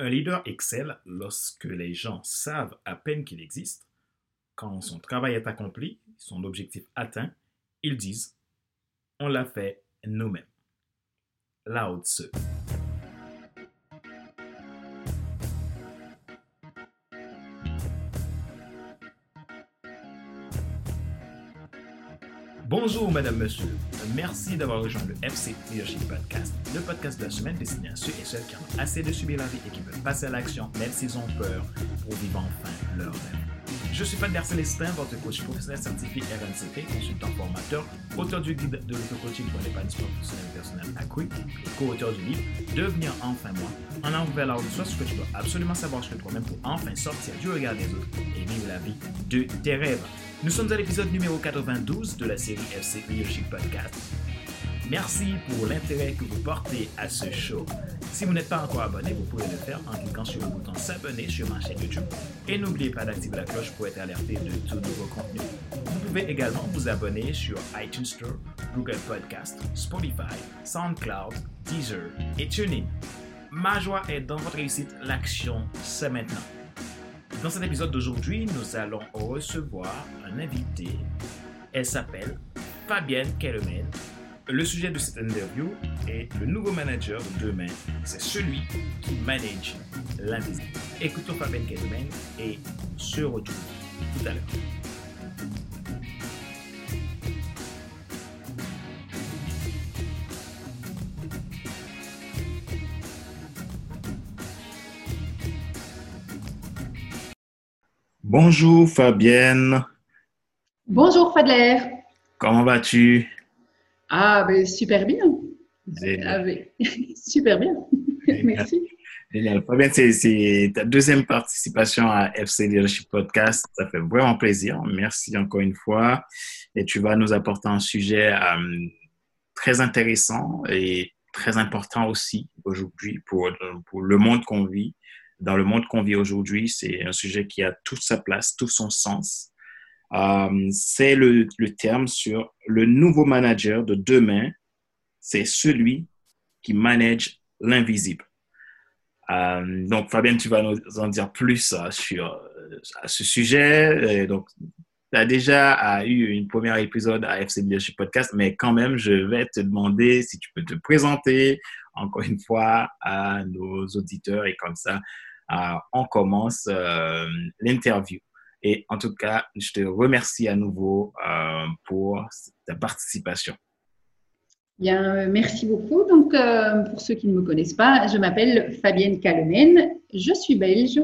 Un leader excelle lorsque les gens savent à peine qu'il existe, quand son travail est accompli, son objectif atteint, ils disent On l'a fait nous-mêmes. Lao Tzu. Bonjour, madame, monsieur. Merci d'avoir rejoint le FC Leadership Podcast, le podcast de la semaine destiné à ceux et celles qui ont assez de subir la vie et qui veulent passer à l'action, même s'ils ont peur, pour vivre enfin leur rêve. Je suis Fadler Célestin, votre coach professionnel certifié RNCP, consultant formateur, auteur du guide de l'auto-coaching pour l'épanouissement professionnel personnel accru, co-auteur du livre Devenir enfin moi, en allant vers la soit ce que tu dois absolument savoir sur toi-même pour enfin sortir du regard des autres et vivre la vie de tes rêves. Nous sommes à l'épisode numéro 92 de la série FC Leadership Podcast. Merci pour l'intérêt que vous portez à ce show. Si vous n'êtes pas encore abonné, vous pouvez le faire en cliquant sur le bouton s'abonner sur ma chaîne YouTube. Et n'oubliez pas d'activer la cloche pour être alerté de tout nouveau contenu. Vous pouvez également vous abonner sur iTunes Store, Google Podcast, Spotify, SoundCloud, Deezer et TuneIn. Ma joie est dans votre réussite. L'action, c'est maintenant. Dans cet épisode d'aujourd'hui, nous allons recevoir un invité. Elle s'appelle Fabienne Kellemen. Le sujet de cette interview est le nouveau manager de demain. C'est celui qui manage l'invisible. Écoutons Fabienne Kellemen et se retrouve tout à l'heure. Bonjour Fabienne. Bonjour Fadler. Comment vas-tu? Ah, ben, super bien. Ah, ben, super bien. Merci. Génial. Fabienne, c'est- ta deuxième participation à FC Leadership Podcast. Ça fait vraiment plaisir. Merci encore une fois. Et tu vas nous apporter un sujet euh, très intéressant et très important aussi aujourd'hui pour, pour le monde qu'on vit. Dans le monde qu'on vit aujourd'hui, c'est un sujet qui a toute sa place, tout son sens. Euh, c'est le, terme sur le nouveau manager de demain. C'est celui qui manage l'invisible. Euh, donc, Fabienne, tu vas nous en dire plus euh, sur ce sujet. Et donc, tu as déjà eu une première épisode à FC Leadership Podcast, mais quand même, je vais te demander si tu peux te présenter encore une fois à nos auditeurs et comme ça, on commence euh, l'interview. Et en tout cas, je te remercie à nouveau euh, pour ta participation. Bien, euh, merci beaucoup. Donc, pour ceux qui ne me connaissent pas, je m'appelle Fabienne Calemen. Je suis belge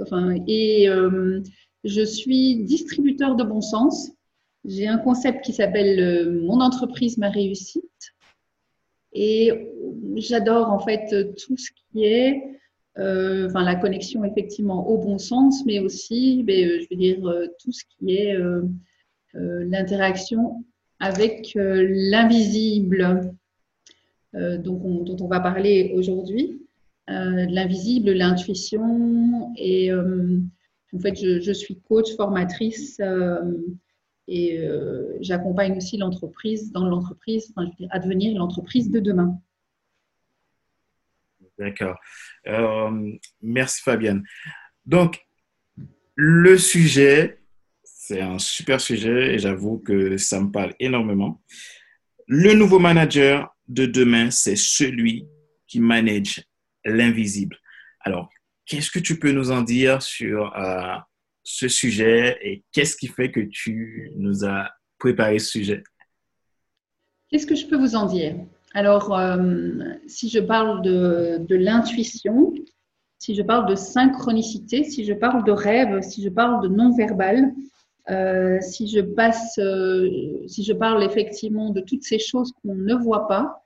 enfin, et je suis distributeur de bon sens. J'ai un concept qui s'appelle Mon entreprise, ma réussite. Et j'adore en fait tout ce qui est enfin, la connexion effectivement au bon sens, mais aussi, ben, euh, je veux dire, euh, tout ce qui est euh, euh, l'interaction avec euh, l'invisible euh, dont on va parler aujourd'hui, euh, l'invisible, l'intuition. Et euh, en fait, je, suis coach, formatrice euh, et euh, j'accompagne aussi l'entreprise dans l'entreprise, à devenir l'entreprise de demain. D'accord. Euh, merci Fabienne. Donc, le sujet, c'est un super sujet et j'avoue que ça me parle énormément. Le nouveau manager de demain, c'est celui qui manage l'invisible. Alors, qu'est-ce que tu peux nous en dire sur euh, ce sujet et qu'est-ce qui fait que tu nous as préparé ce sujet? Qu'est-ce que je peux vous en dire? Alors, euh, si je parle de, l'intuition, si je parle de synchronicité, si je parle de rêve, si je parle de non-verbal, euh, si je passe, euh, si je parle effectivement de toutes ces choses qu'on ne voit pas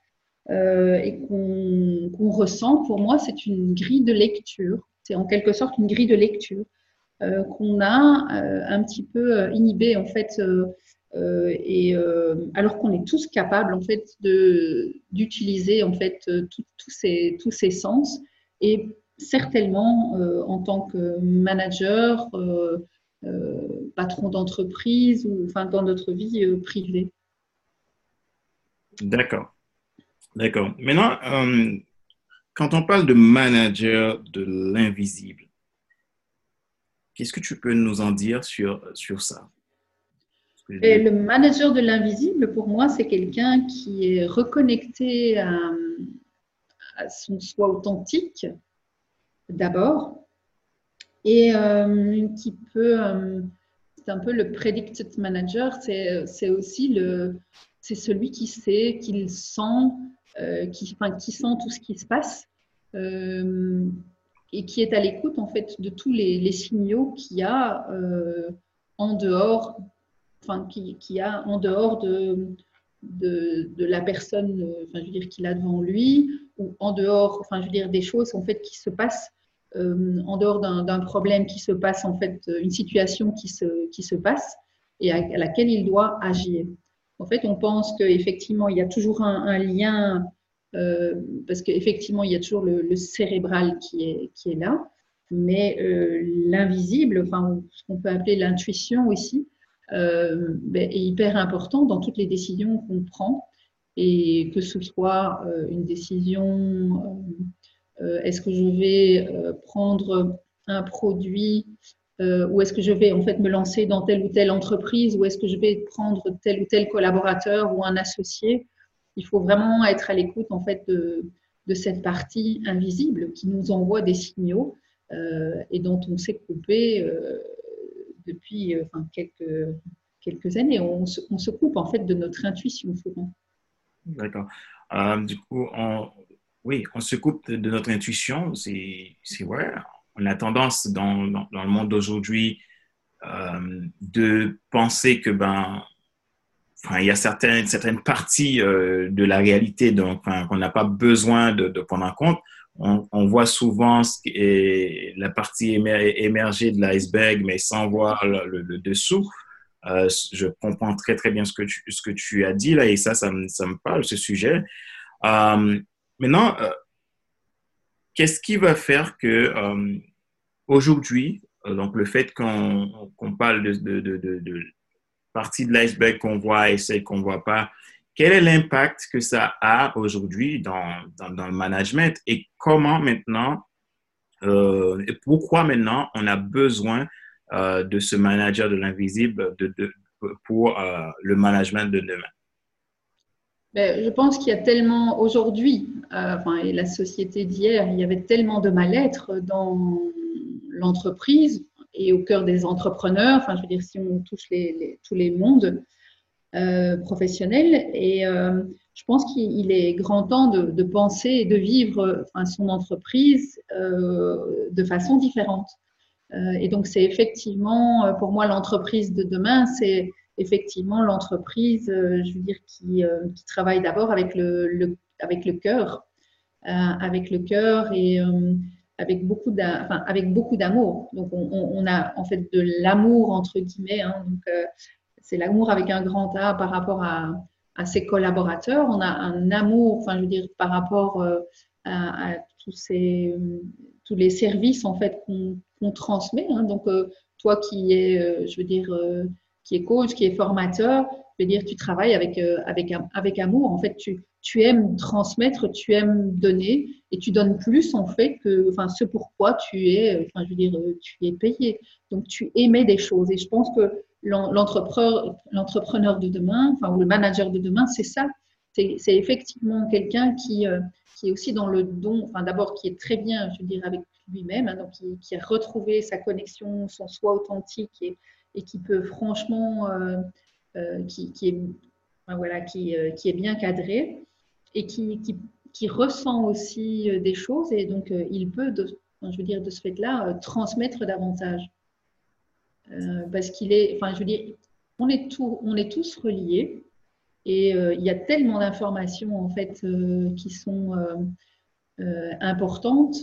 et qu'on ressent, pour moi, c'est une grille de lecture. C'est en quelque sorte une grille de lecture qu'on a un petit peu inhibée en fait. Euh, et euh, alors qu'on est tous capables en fait d'utiliser en fait euh, tout- tous ces tous ces sens et certainement en tant que manager, patron d'entreprise ou enfin dans notre vie privée. D'accord. D'accord. Maintenant, quand on parle de manager de l'invisible, qu'est-ce que tu peux nous en dire sur, sur ça? Le manager de l'invisible, pour moi, c'est quelqu'un qui est reconnecté à, son soi authentique, d'abord, et euh, qui peut, euh, c'est un peu le predicted manager, c'est aussi le, c'est celui qui sait, qui sent, euh, qui, enfin, qui sent tout ce qui se passe et qui est à l'écoute en fait de tous les, les signaux qu'il y a en dehors enfin, qui, qui, a en dehors de, de, la personne, euh, enfin, je veux dire, qu'il a devant lui, ou en dehors, enfin, je veux dire, des choses en fait qui se passent euh, en dehors d'un problème qui se passe, en fait, une situation qui se, qui se passe et à, laquelle il doit agir. En fait, on pense qu'effectivement, il y a toujours un, lien, euh, parce qu'effectivement, il y a toujours le, cérébral qui est, qui est là, mais euh, l'invisible, enfin, ce qu'on peut appeler l'intuition aussi, euh, ben, est hyper important dans toutes les décisions qu'on prend. Et que ce soit euh, une décision, euh, est-ce que je vais prendre un produit ou est-ce que je vais en fait me lancer dans telle ou telle entreprise ou est-ce que je vais prendre tel ou tel collaborateur ou un associé. Il faut vraiment être à l'écoute en fait de, de, cette partie invisible qui nous envoie des signaux et dont on s'est coupé depuis euh, quelques, années. On se, coupe en fait de notre intuition souvent. D'accord. Euh, du coup, oui, on se coupe de notre intuition. C'est vrai. On a tendance dans, dans, le monde d'aujourd'hui euh, de penser que ben, enfin, il y a certaines, certaines parties de la réalité qu'on n'a pas besoin de, prendre en compte on, voit souvent la partie émergée de l'iceberg, mais sans voir le, dessous. Euh, je comprends très très bien ce que tu, as dit là et ça, ça me, parle, ce sujet. Euh, maintenant, euh, qu'est-ce qui va faire que aujourd'hui, donc le fait qu'on parle de, de partie de l'iceberg qu'on voit et celle qu'on ne voit pas, quel est l'impact que ça a aujourd'hui dans, le management et comment maintenant, euh, et pourquoi maintenant on a besoin euh, de ce manager de l'invisible pour euh, le management de demain? Ben, je pense qu'il y a tellement aujourd'hui, enfin, et la société d'hier, il y avait tellement de mal-être dans l'entreprise et au cœur des entrepreneurs. Enfin, je veux dire, si on touche tous les mondes, euh, professionnel. Et euh, je pense qu'il est grand temps de, penser et de vivre son entreprise euh, de façon différente. et donc, c'est effectivement, pour moi, l'entreprise de demain, c'est effectivement l'entreprise, je veux dire, qui, travaille d'abord avec le, avec le cœur, avec le cœur et avec beaucoup d'amour. Donc, on, on, a en fait de l'amour entre guillemets. Hein, donc, c'est l'amour avec un grand A par rapport à, ses collaborateurs. On a un amour, enfin, je veux dire, par rapport euh, à, tous, ces, tous les services en fait qu'on transmet. Hein. Donc, euh, toi qui es, euh, je veux dire, qui est coach, qui est formateur, je veux dire, tu travailles avec, avec, avec amour. En fait, tu, tu aimes transmettre, tu aimes donner et tu donnes plus en fait que enfin, ce pourquoi tu es, enfin, je veux dire, tu es payé. Donc, tu aimais des choses. Et je pense que l'entrepreneur de demain, enfin, ou le manager de demain, c'est ça. C'est effectivement quelqu'un qui, euh, qui est aussi dans le don, enfin, d'abord qui est très bien, je veux dire, avec lui-même, hein, donc qui, a retrouvé sa connexion, son soi authentique et, et qui peut franchement, euh, euh, qui, qui, est, voilà, qui, qui, est bien cadré et qui, qui ressent aussi des choses et donc il peut, je veux dire, de ce fait-là, transmettre davantage. Euh, parce qu'il est, enfin, je veux dire, on est, on est tous reliés et euh, il y a tellement d'informations en fait euh, qui sont importantes.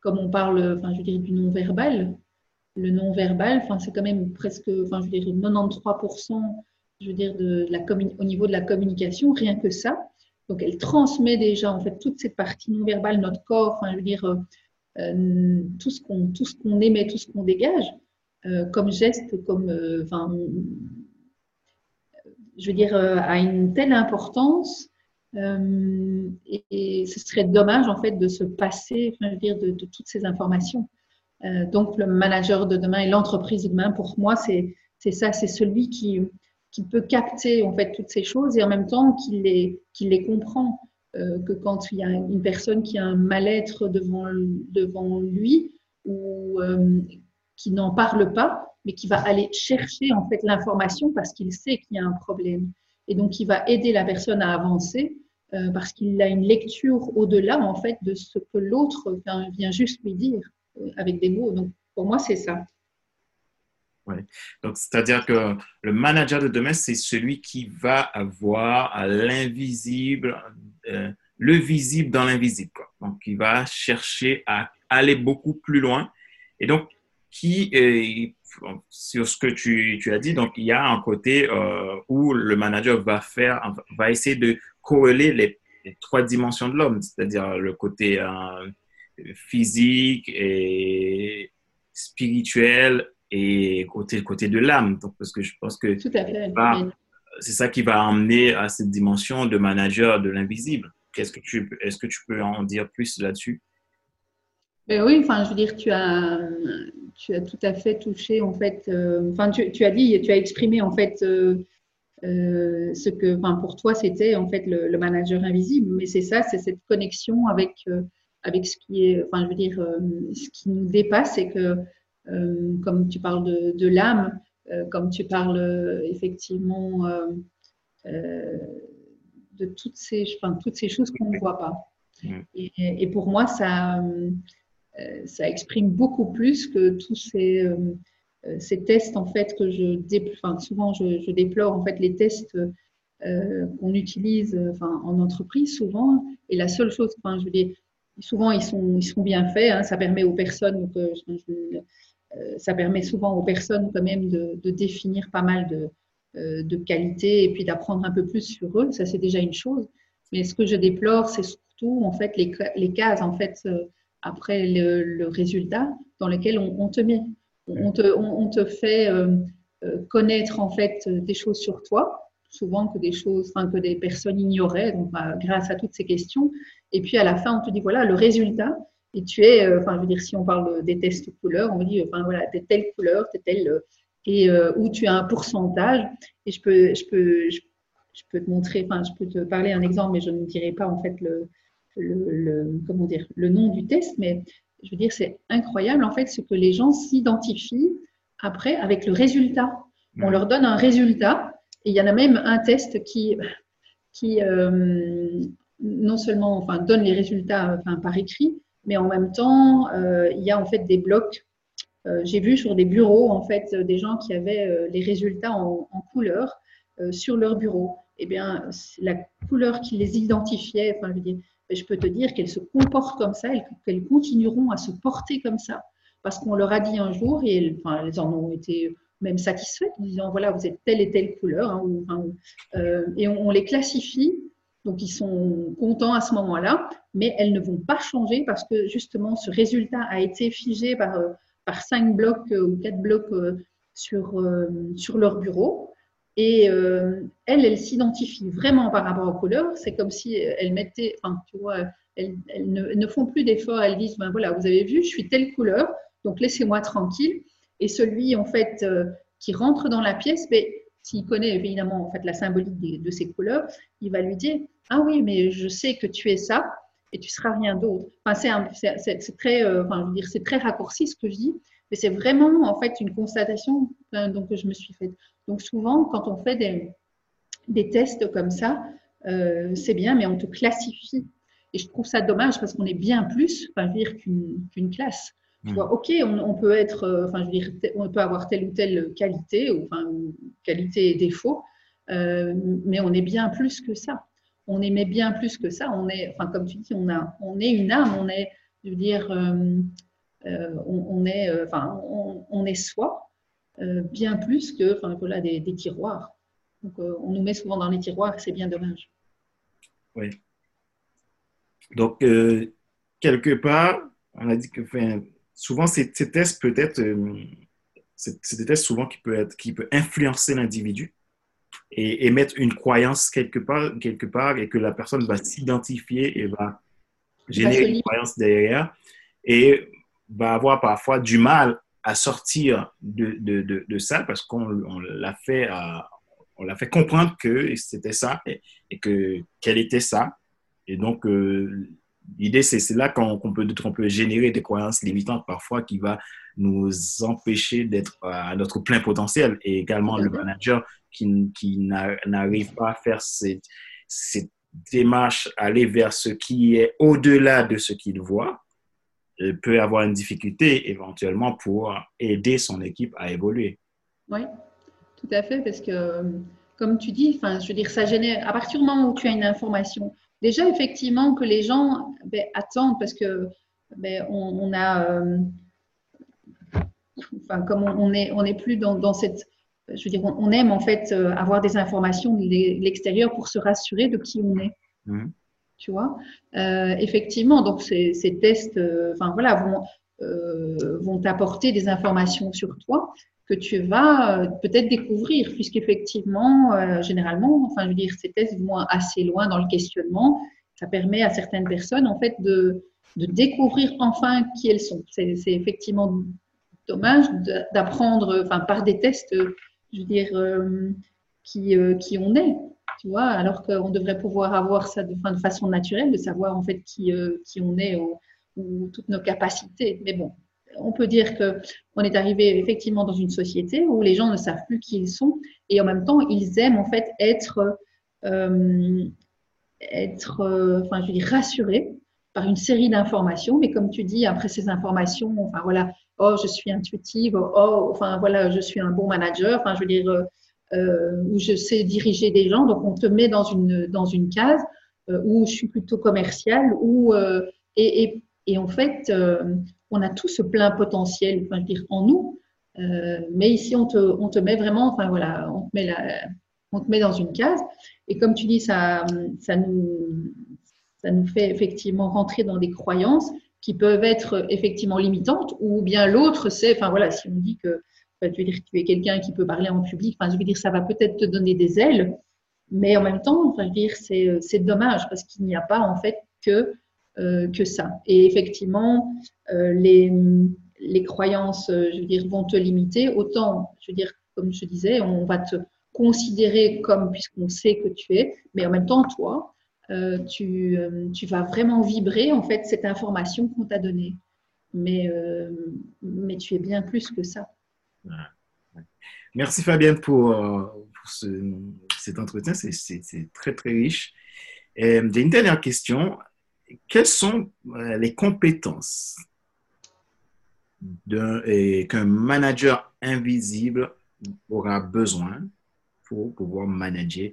comme on parle, enfin, je du non-verbal, le non-verbal, enfin, c'est quand même presque, enfin, je veux dire, 93%, je veux dire, de, la au niveau de la communication, rien que ça. Donc, elle transmet déjà, en fait, toute cette partie non-verbale, notre corps, enfin, je veux dire, euh, tout ce qu'on tout émet, tout ce qu'on dégage euh, comme geste, comme euh, enfin, je veux dire, a une telle importance et, ce serait dommage en fait de se passer, enfin, dire, de, de, toutes ces informations. donc le manager de demain et l'entreprise de demain, pour moi, c'est ça, c'est celui qui, qui peut capter en fait toutes ces choses et en même temps qui les, qui les comprend. Euh, que quand il y a une personne qui a un mal-être devant, devant lui ou euh, qui n'en parle pas, mais qui va aller chercher en fait l'information parce qu'il sait qu'il y a un problème. Et donc, il va aider la personne à avancer euh, parce qu'il a une lecture au-delà en fait de ce que l'autre vient, vient, juste lui dire avec des mots. Donc, pour moi, c'est ça. Ouais. Donc, c'est-à-dire que le manager de demain, c'est celui qui va avoir l'invisible, euh, le visible dans l'invisible. Donc, il va chercher à aller beaucoup plus loin. Et donc, qui, euh, sur ce que tu, tu, as dit, donc il y a un côté euh, où le manager va faire, va essayer de corréler les, les trois dimensions de l'homme, c'est-à-dire le côté physique et spirituel et côté, côté de l'âme. Donc, parce que je pense que c'est ça qui va emmener à cette dimension de manager de l'invisible. Qu'est-ce que tu, est-ce que tu peux en dire plus là-dessus? Ben oui, enfin, je veux dire, tu as, tu as tout à fait touché, en fait, euh, tu, as dit, tu as exprimé, en fait, euh, euh, ce que, enfin, pour toi, c'était, en fait, le, manager invisible. Mais c'est ça, c'est cette connexion avec, avec ce qui est, enfin, je veux dire, ce qui nous dépasse et que comme tu parles de, de l'âme, comme tu parles euh, effectivement de toutes ces, enfin, toutes ces choses qu'on ne voit pas. Et, et, pour moi, ça, ça exprime beaucoup plus que tous ces, ces tests en fait que je enfin, souvent je, je, déplore en fait les tests qu'on utilise enfin, en entreprise souvent et la seule chose enfin je veux dire souvent ils sont ils sont bien faits hein, ça permet aux personnes que je, euh, ça permet souvent aux personnes quand même de, définir pas mal de, euh, de qualités et puis d'apprendre un peu plus sur eux. Ça, c'est déjà une chose. Mais ce que je déplore, c'est surtout en fait les, cases en fait euh, après le, résultat dans lesquelles on, te met. On te, fait connaître en fait des choses sur toi, souvent que des choses, que des personnes ignoraient, donc bah, grâce à toutes ces questions. Et puis à la fin, on te dit voilà le résultat et tu es, euh, enfin, je veux dire, si on parle des tests couleurs, on me dit, enfin, voilà, t'es telle couleur, t'es telle, euh, et euh, où tu as un pourcentage. Et je peux, je peux, je, peux te montrer, enfin, je peux te parler un exemple, mais je ne dirai pas, en fait, le, le, comment dire, le nom du test, mais je veux dire, c'est incroyable, en fait, ce que les gens s'identifient après avec le résultat. On leur donne un résultat, et il y en a même un test qui, qui non seulement enfin, donne les résultats enfin, par écrit, mais en même temps, euh, il y a en fait des blocs. Euh, j'ai vu sur des bureaux en fait des gens qui avaient euh, les résultats en, couleur sur leur bureau. Eh bien, la couleur qui les identifiait, enfin, je, dis, je peux te dire qu'elles se comportent comme ça, qu'elles continueront à se porter comme ça, parce qu'on leur a dit un jour, et elles, enfin, elles en ont été même satisfaites, en disant voilà, vous êtes telle et telle couleur, hein, euh, et on, les classifie donc, ils sont contents à ce moment-là, mais elles ne vont pas changer parce que justement, ce résultat a été figé par, euh, par cinq blocs euh, ou quatre blocs euh, sur, sur leur bureau. Et elles, elles s'identifient vraiment par rapport aux couleurs. C'est comme si elles mettaient, enfin, tu vois, elles, ne, font plus d'efforts. Elles disent, ben voilà, vous avez vu, je suis telle couleur, donc laissez-moi tranquille. Et celui, en fait, qui rentre dans la pièce, ben, s'il connaît évidemment en fait la symbolique de ces couleurs, il va lui dire ah oui mais je sais que tu es ça et tu seras rien d'autre. Enfin c'est très euh, c'est très raccourci ce que je dis, mais c'est vraiment en fait une constatation donc que je me suis faite. Donc souvent quand on fait des, tests comme ça, euh, c'est bien mais on te classifie et je trouve ça dommage parce qu'on est bien plus, enfin qu'une classe. Tu vois, ok, on, peut être, euh, enfin, je veux dire, on peut avoir telle ou telle qualité, ou enfin, qualité et défaut, euh, mais on est bien plus que ça. On aimait bien plus que ça. On est, enfin, comme tu dis, on a, on est une âme. On est, je veux dire, euh, on, est, enfin, on, est soi, bien plus que, enfin, voilà, des, des tiroirs. Donc, on nous met souvent dans les tiroirs, c'est bien dommage. Oui. Donc, quelque part, on a dit que, souvent, ces, tests peut être, euh, c'est des tests souvent qui peut, être, qui peut influencer l'individu. et, mettre une croyance quelque part, quelque part et que la personne va s'identifier et va générer une croyance derrière et va avoir parfois du mal à sortir de, de, de, ça parce qu'on l'a fait, on l'a fait comprendre que c'était ça et, que qu'elle était ça. Et donc, euh, l'idée, c'est là qu'on peut, qu'on peut générer des croyances limitantes parfois qui va nous empêcher d'être à notre plein potentiel. Et également, le manager qui, qui n'arrive pas à faire cette, cette démarche, aller vers ce qui est au-delà de ce qu'il voit, euh, peut avoir une difficulté éventuellement pour aider son équipe à évoluer. Oui, tout à fait, parce que comme tu dis, enfin, je veux dire, ça génère, à partir du moment où tu as une information, déjà effectivement que les gens ben, attendent parce que ben, on, a, euh, enfin, comme on n'est on est plus dans, dans, cette, je veux dire, on, aime en fait euh, avoir des informations de l'extérieur pour se rassurer de qui on est. Mmh. Tu vois, euh, effectivement, donc ces, ces tests, enfin voilà, vont vont t'apporter des informations sur toi, que tu vas euh, peut-être découvrir, puisqu'effectivement, euh, généralement, enfin, je veux dire, ces tests vont assez loin dans le questionnement. Ça permet à certaines personnes, en fait, de, de découvrir enfin qui elles sont. C'est effectivement dommage d'apprendre, enfin, par des tests, je veux dire, euh, qui, qui on est, tu vois, alors qu'on devrait pouvoir avoir ça de, façon naturelle, de savoir, en fait, qui, qui on est ou toutes nos capacités. Mais bon, on peut dire que on est arrivé effectivement dans une société où les gens ne savent plus qui ils sont et en même temps ils aiment en fait être euh, être euh, enfin je rassurés par une série d'informations. Mais comme tu dis après ces informations enfin voilà oh je suis intuitive oh enfin voilà je suis un bon manager enfin je veux dire euh, où je sais diriger des gens donc on te met dans une dans une case où je suis plutôt commercial et, et en fait on a tout ce plein potentiel enfin, dire, en nous. Euh, mais ici, on te, on te, met vraiment, enfin voilà, on te met, la, on te met dans une case. Et comme tu dis, ça, ça, nous, ça nous fait effectivement rentrer dans des croyances qui peuvent être effectivement limitantes, ou bien l'autre, c'est, enfin voilà, si on dit que tu veux dire tu es quelqu'un qui peut parler en public, enfin je veux dire, ça va peut-être te donner des ailes, mais en même temps, enfin je veux dire, c'est dommage parce qu'il n'y a pas en fait que que ça. Et effectivement, euh, les, les, croyances, euh, je veux dire, vont te limiter. Autant, je veux dire, comme je disais, on va te considérer comme, puisqu'on sait que tu es, mais en même temps, toi, tu, tu, vas vraiment vibrer, en fait, cette information qu'on t'a donnée. Mais, mais tu es bien plus que ça. Merci Fabienne pour, pour ce, cet entretien, c'est très très riche. J'ai une dernière question quelles sont euh, les compétences qu'un manager invisible aura besoin pour pouvoir manager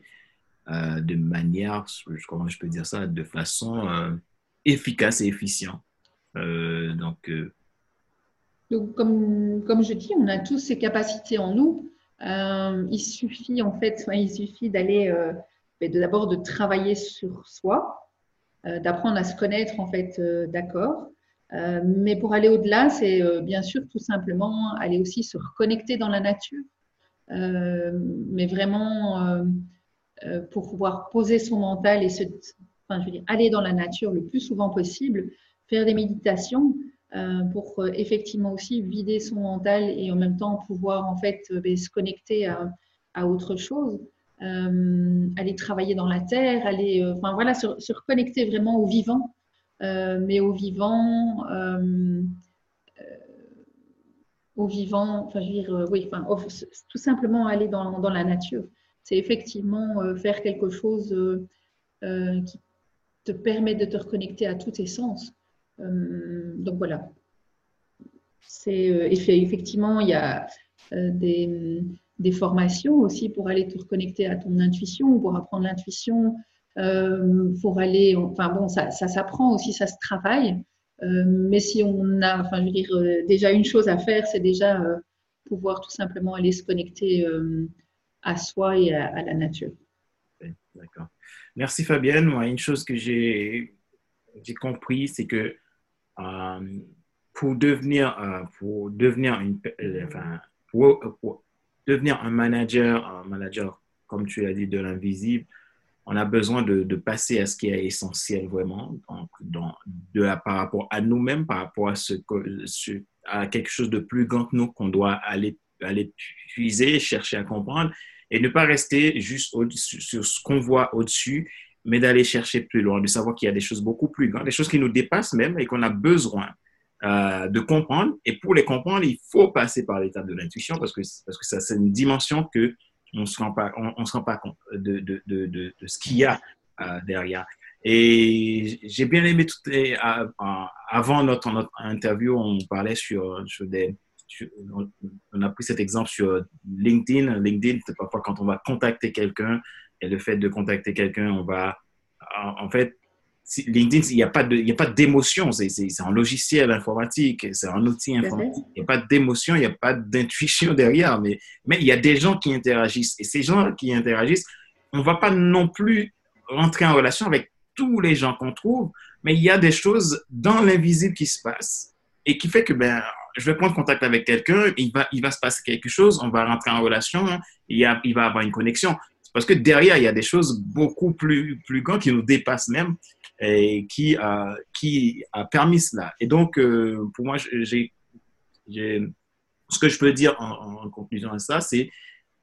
euh, de manière, comment je peux dire ça, de façon euh, efficace et efficiente? donc, donc comme, comme je dis, on a tous ces capacités en nous. il suffit en fait, il suffit d'aller d'abord de travailler sur soi, euh, d'apprendre à se connaître en fait euh, d'accord. Euh, mais pour aller au-delà, c'est bien sûr tout simplement aller aussi se reconnecter dans la nature, mais vraiment pour pouvoir poser son mental et se, enfin, je veux dire, aller dans la nature le plus souvent possible, faire des méditations pour effectivement aussi vider son mental et en même temps pouvoir en fait ben, se connecter à, à autre chose. Euh, aller travailler dans la terre, aller, euh, enfin voilà, se, reconnecter vraiment au vivant, euh, mais au vivant, au vivant, enfin je veux dire, oui, enfin tout simplement aller dans, dans la nature. C'est effectivement faire quelque chose qui te permet de te reconnecter à tous tes sens. donc voilà. C'est effectivement, il y a des des formations aussi pour aller te reconnecter à ton intuition, pour apprendre l'intuition, euh, pour aller, enfin bon, ça, s'apprend aussi, ça se travaille. Euh, mais si on a, enfin je veux dire, euh, déjà une chose à faire, c'est déjà pouvoir tout simplement aller se connecter à soi et à, la nature. D'accord. Merci Fabienne. Moi, une chose que j'ai compris, c'est que pour devenir pour devenir une, enfin, devenir un manager, un manager comme tu l'as dit, de l'invisible, on a besoin de, passer à ce qui est essentiel vraiment, donc, de, par rapport à nous-mêmes, par rapport à, quelque chose de plus grand que nous qu'on doit aller, aller puiser, chercher à comprendre, et ne pas rester juste sur ce qu'on voit au-dessus, mais d'aller chercher plus loin, de savoir qu'il y a des choses beaucoup plus grandes, des choses qui nous dépassent même et qu'on a besoin euh, de comprendre. Et pour les comprendre, il faut passer par l'étape de l'intuition parce que, parce que ça, c'est une dimension que on ne se rend pas, on, se rend pas compte de, de, de, de ce qu'il y a euh, derrière. Et j'ai bien aimé tout, avant notre, notre, interview, on parlait sur, sur des, on a pris cet exemple sur LinkedIn. LinkedIn, parfois quand on va contacter quelqu'un, et le fait de contacter quelqu'un, on va, en fait, LinkedIn, il n'y a pas d'émotion, c'est un logiciel informatique, c'est un outil informatique. Il n'y a pas d'émotion, il n'y a pas d'intuition derrière, mais, mais il y a des gens qui interagissent. Et ces gens qui interagissent, on ne va pas non plus rentrer en relation avec tous les gens qu'on trouve, mais il y a des choses dans l'invisible qui se passent et qui fait que ben, je vais prendre contact avec quelqu'un, il va, il va se passer quelque chose, on va rentrer en relation, il, y a, il va avoir une connexion. Parce que derrière, il y a des choses beaucoup plus, plus grandes qui nous dépassent même et qui a, qui a permis cela. Et donc, euh, pour moi, j'ai, ce que je peux dire en, conclusion à ça, c'est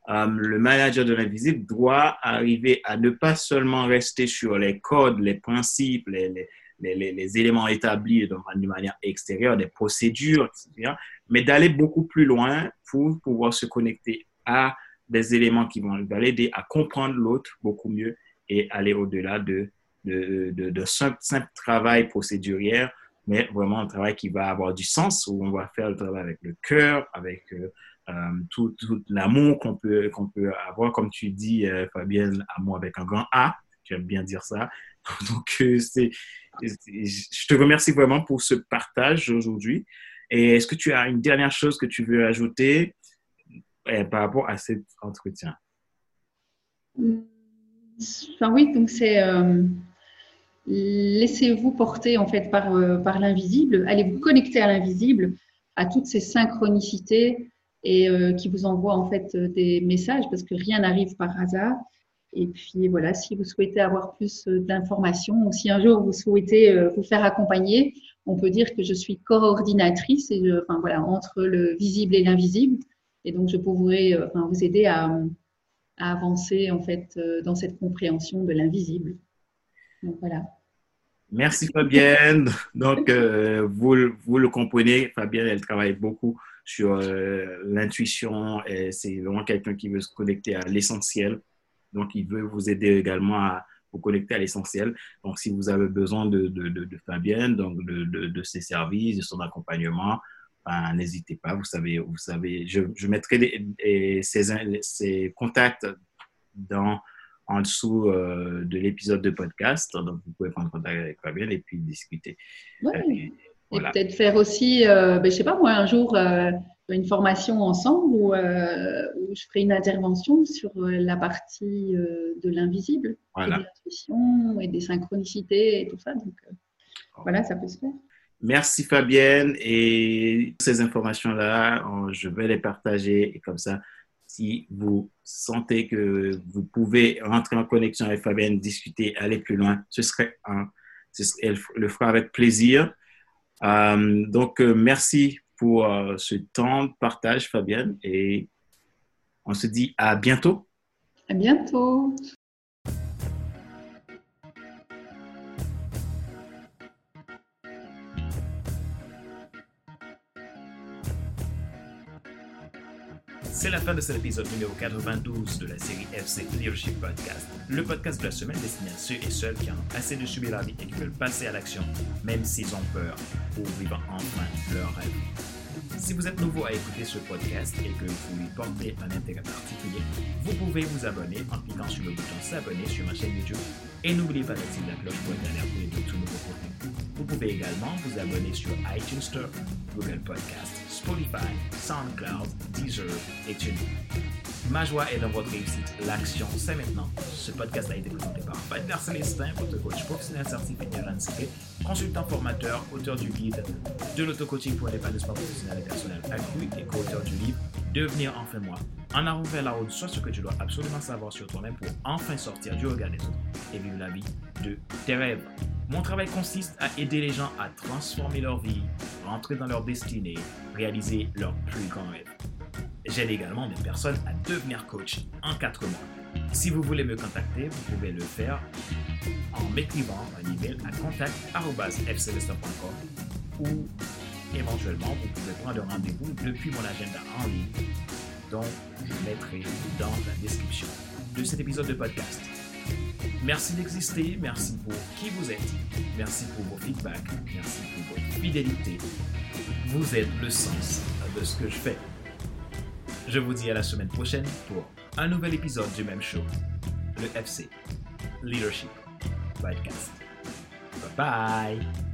euh, le manager de l'invisible doit arriver à ne pas seulement rester sur les codes, les principes, les, les, éléments établis de manière extérieure, des procédures, etc., mais d'aller beaucoup plus loin pour pouvoir se connecter à des éléments qui vont l'aider à comprendre l'autre beaucoup mieux et aller au-delà de de, de, simple, travail procédurier, mais vraiment un travail qui va avoir du sens, où on va faire le travail avec le cœur, avec euh, euh, tout, tout l'amour qu'on peut, qu'on peut avoir, comme tu dis, euh, Fabienne, amour avec un grand A, j'aime bien dire ça. Donc, c'est, je te remercie vraiment pour ce partage aujourd'hui. Et est-ce que tu as une dernière chose que tu veux ajouter? Par rapport à cet entretien? Enfin, oui, donc c'est laissez-vous porter en fait par, euh, par l'invisible, allez vous connecter à l'invisible, à toutes ces synchronicités et euh, qui vous envoient en fait euh, des messages parce que rien n'arrive par hasard. Et puis voilà, si vous souhaitez avoir plus d'informations ou si un jour vous souhaitez vous faire accompagner, on peut dire que je suis coordinatrice enfin voilà entre le visible et l'invisible. Et donc je pourrais enfin, vous aider à, avancer en fait dans cette compréhension de l'invisible. Donc voilà. Merci Fabienne. Donc, euh, vous, vous, le comprenez, Fabienne, elle travaille beaucoup sur euh, l'intuition c'est vraiment quelqu'un qui veut se connecter à l'essentiel. Donc, il veut vous aider également à vous connecter à l'essentiel. Donc, si vous avez besoin de, de, de, Fabienne, donc de, ses services, de son accompagnement, ben, n'hésitez pas. Vous savez, vous savez je, je mettrai ses contacts dans en dessous euh, de l'épisode de podcast. Donc, vous pouvez prendre contact avec Fabienne et puis discuter. Euh, et, peut-être faire aussi, euh, ben, je sais pas moi, un jour, une formation ensemble où, je ferai une intervention sur la partie de l'invisible, voilà. de l'intuition et des synchronicités et tout ça. Donc, voilà, ça peut se faire. Merci Fabienne et ces informations-là, je vais les partager et comme ça, si vous sentez que vous pouvez rentrer en connexion avec Fabienne, discuter, aller plus loin, ce serait elle le fera avec plaisir. Euh, donc, euh, merci pour euh, ce temps de partage, Fabienne, et on se dit à bientôt. À bientôt. C'est la fin de cet épisode numéro 92 de la série FC Leadership Podcast, le podcast de la semaine destiné à ceux et celles qui ont assez de subir la vie et qui veulent passer à l'action, même s'ils ont peur, pour vivre enfin leur rêve. Si vous êtes nouveau à écouter ce podcast et que vous lui portez un intérêt particulier, vous pouvez vous abonner en cliquant sur le bouton s'abonner sur ma chaîne YouTube et n'oubliez pas d'activer la cloche pour être alerté de tout nouveau contenu. Vous pouvez également vous abonner sur iTunes Store, Google Podcast, Spotify, SoundCloud, Deezer et TuneIn. Ma joie est dans votre réussite. L'action, c'est maintenant. Ce podcast a été présenté par Fadler Célestin, votre coach professionnel certifié RNCP, consultant formateur, auteur du guide de l'auto-coaching pour l'épanouissement professionnel et personnel accru et co-auteur du livre devenir enfin moi, en arrivant vers la route, soit ce que tu dois absolument savoir sur toi-même pour enfin sortir du regard des autres et vivre la vie de tes rêves. Mon travail consiste à aider les gens à transformer leur vie, rentrer dans leur destinée, réaliser leurs plus grands rêves. J'aide également des personnes à devenir coach en quatre mois. Si vous voulez me contacter, vous pouvez le faire en m'écrivant un email à contact.fcelesta.com ou éventuellement vous pouvez prendre rendez-vous depuis mon agenda en ligne dont je mettrai dans la description de cet épisode de podcast. Merci d'exister, merci pour qui vous êtes, merci pour vos feedbacks, merci pour votre fidélité. Vous êtes le sens de ce que je fais. Je vous dis à la semaine prochaine pour un nouvel épisode du même show, le FC Leadership Podcast. Bye bye